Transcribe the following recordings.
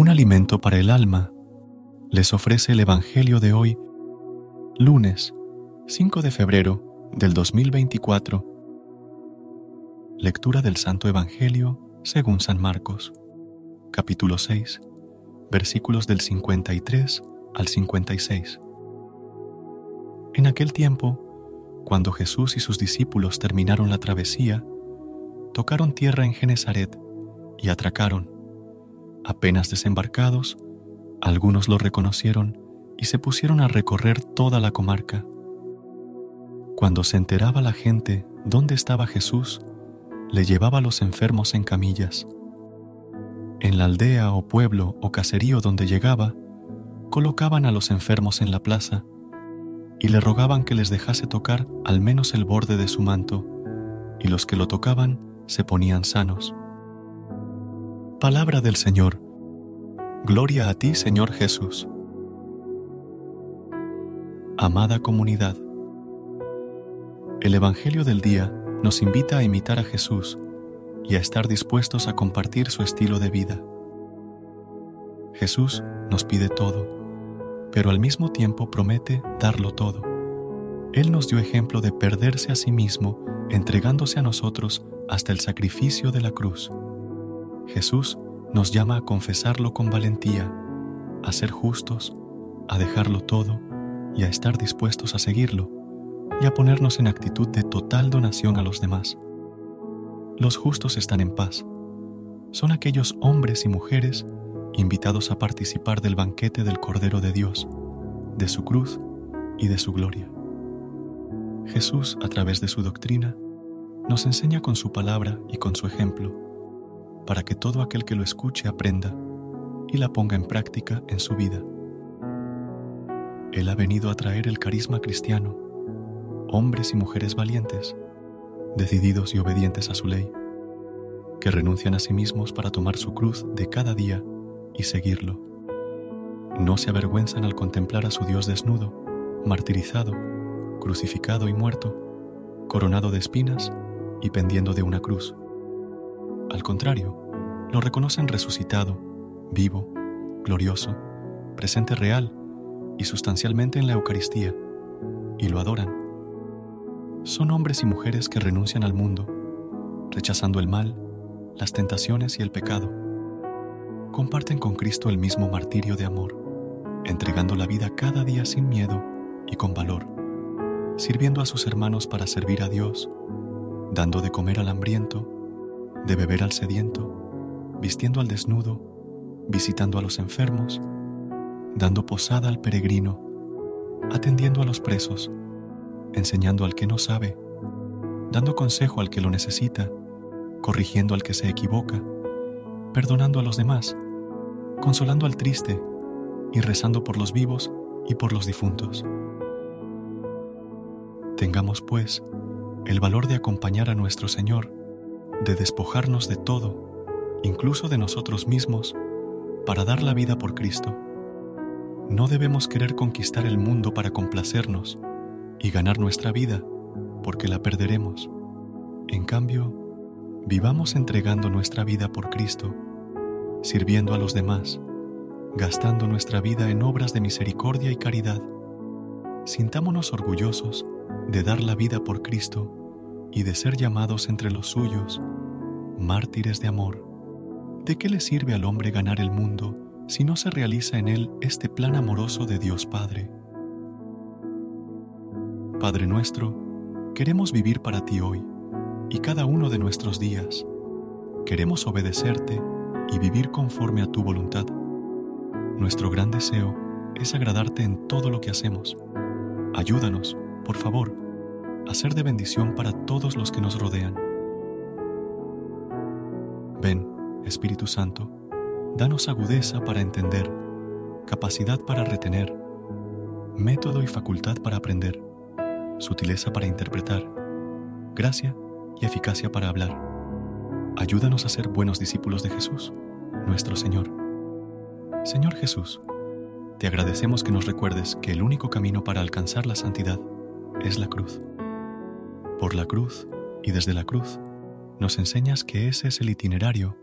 Un alimento para el alma, les ofrece el Evangelio de hoy, lunes 5 de febrero del 2024. Lectura del Santo Evangelio según San Marcos, capítulo 6, versículos del 53 al 56. En aquel tiempo, cuando Jesús y sus discípulos terminaron la travesía, tocaron tierra en Genezaret y atracaron. Apenas desembarcados, algunos lo reconocieron y se pusieron a recorrer toda la comarca. Cuando se enteraba la gente dónde estaba Jesús, le llevaba a los enfermos en camillas. En la aldea o pueblo o caserío donde llegaba, colocaban a los enfermos en la plaza y le rogaban que les dejase tocar al menos el borde de su manto, y los que lo tocaban se ponían sanos. Palabra del Señor. Gloria a ti, Señor Jesús. Amada comunidad, el Evangelio del día nos invita a imitar a Jesús y a estar dispuestos a compartir su estilo de vida. Jesús nos pide todo, pero al mismo tiempo promete darlo todo. Él nos dio ejemplo de perderse a sí mismo, entregándose a nosotros hasta el sacrificio de la cruz. Jesús nos llama a confesarlo con valentía, a ser justos, a dejarlo todo y a estar dispuestos a seguirlo y a ponernos en actitud de total donación a los demás. Los justos están en paz. Son aquellos hombres y mujeres invitados a participar del banquete del Cordero de Dios, de su cruz y de su gloria. Jesús, a través de su doctrina, nos enseña con su palabra y con su ejemplo para que todo aquel que lo escuche aprenda y la ponga en práctica en su vida. Él ha venido a traer el carisma cristiano, hombres y mujeres valientes, decididos y obedientes a su ley, que renuncian a sí mismos para tomar su cruz de cada día y seguirlo. No se avergüenzan al contemplar a su Dios desnudo, martirizado, crucificado y muerto, coronado de espinas y pendiendo de una cruz. Al contrario, lo reconocen resucitado, vivo, glorioso, presente real y sustancialmente en la Eucaristía, y lo adoran. Son hombres y mujeres que renuncian al mundo, rechazando el mal, las tentaciones y el pecado. Comparten con Cristo el mismo martirio de amor, entregando la vida cada día sin miedo y con valor, sirviendo a sus hermanos para servir a Dios, dando de comer al hambriento, de beber al sediento, vistiendo al desnudo, visitando a los enfermos, dando posada al peregrino, atendiendo a los presos, enseñando al que no sabe, dando consejo al que lo necesita, corrigiendo al que se equivoca, perdonando a los demás, consolando al triste y rezando por los vivos y por los difuntos. Tengamos, pues, el valor de acompañar a nuestro Señor de despojarnos de todo, incluso de nosotros mismos, para dar la vida por Cristo. No debemos querer conquistar el mundo para complacernos y ganar nuestra vida, porque la perderemos. En cambio, vivamos entregando nuestra vida por Cristo, sirviendo a los demás, gastando nuestra vida en obras de misericordia y caridad. Sintámonos orgullosos de dar la vida por Cristo y de ser llamados entre los suyos mártires de amor. ¿De qué le sirve al hombre ganar el mundo si no se realiza en él este plan amoroso de Dios Padre? Padre nuestro, queremos vivir para ti hoy y cada uno de nuestros días. Queremos obedecerte y vivir conforme a tu voluntad. Nuestro gran deseo es agradarte en todo lo que hacemos. Ayúdanos, por favor, a ser de bendición para todos los que nos rodean Ven, Espíritu Santo, danos agudeza para entender, capacidad para retener, método y facultad para aprender, sutileza para interpretar, gracia y eficacia para hablar. Ayúdanos a ser buenos discípulos de Jesús, nuestro Señor. Señor Jesús, te agradecemos que nos recuerdes que el único camino para alcanzar la santidad es la cruz. Por la cruz y desde la cruz, nos enseñas que ese es el itinerario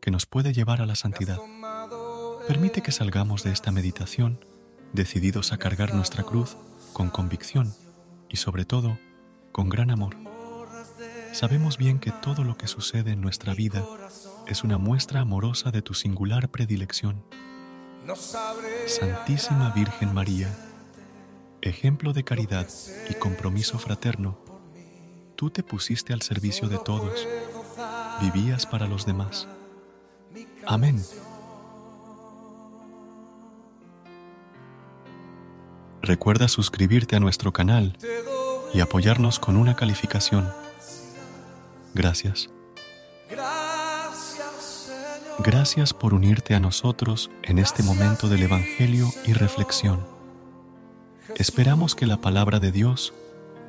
que nos puede llevar a la santidad. Permite que salgamos de esta meditación decididos a cargar nuestra cruz con convicción y sobre todo con gran amor. Sabemos bien que todo lo que sucede en nuestra vida es una muestra amorosa de tu singular predilección. Santísima Virgen María, ejemplo de caridad y compromiso fraterno, tú te pusiste al servicio de todos, vivías para los demás. Amén. Recuerda suscribirte a nuestro canal y apoyarnos con una calificación. Gracias. Gracias por unirte a nosotros en este momento del Evangelio y reflexión. Esperamos que la palabra de Dios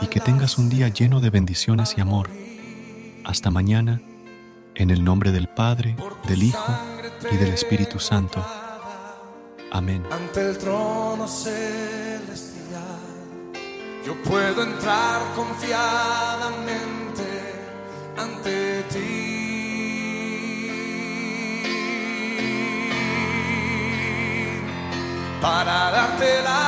y que tengas un día lleno de bendiciones y amor. Hasta mañana, en el nombre del Padre, del Hijo y del Espíritu Santo. Amén. Ante el trono celestial, yo puedo entrar confiadamente ante ti. Para darte las